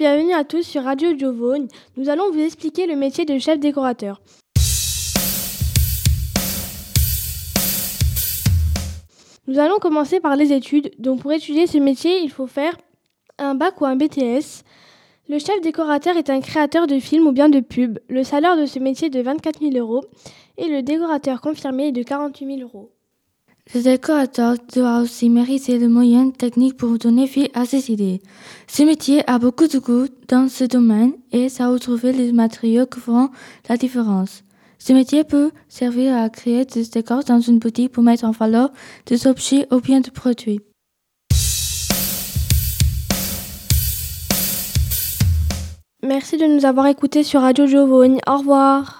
bienvenue à tous sur Radio Giovanni. Nous allons vous expliquer le métier de chef décorateur. Nous allons commencer par les études. Donc pour étudier ce métier, il faut faire un bac ou un BTS. Le chef décorateur est un créateur de films ou bien de pubs. Le salaire de ce métier est de 24 000 euros et le décorateur confirmé est de 48 000 euros. Le décorateur doit aussi mériter le moyen technique pour donner vie à ses idées. Ce métier a beaucoup de goût dans ce domaine et ça retrouver les matériaux qui feront la différence. Ce métier peut servir à créer des décors dans une boutique pour mettre en valeur des objets ou bien des produits. Merci de nous avoir écoutés sur Radio Giovanni. Au revoir.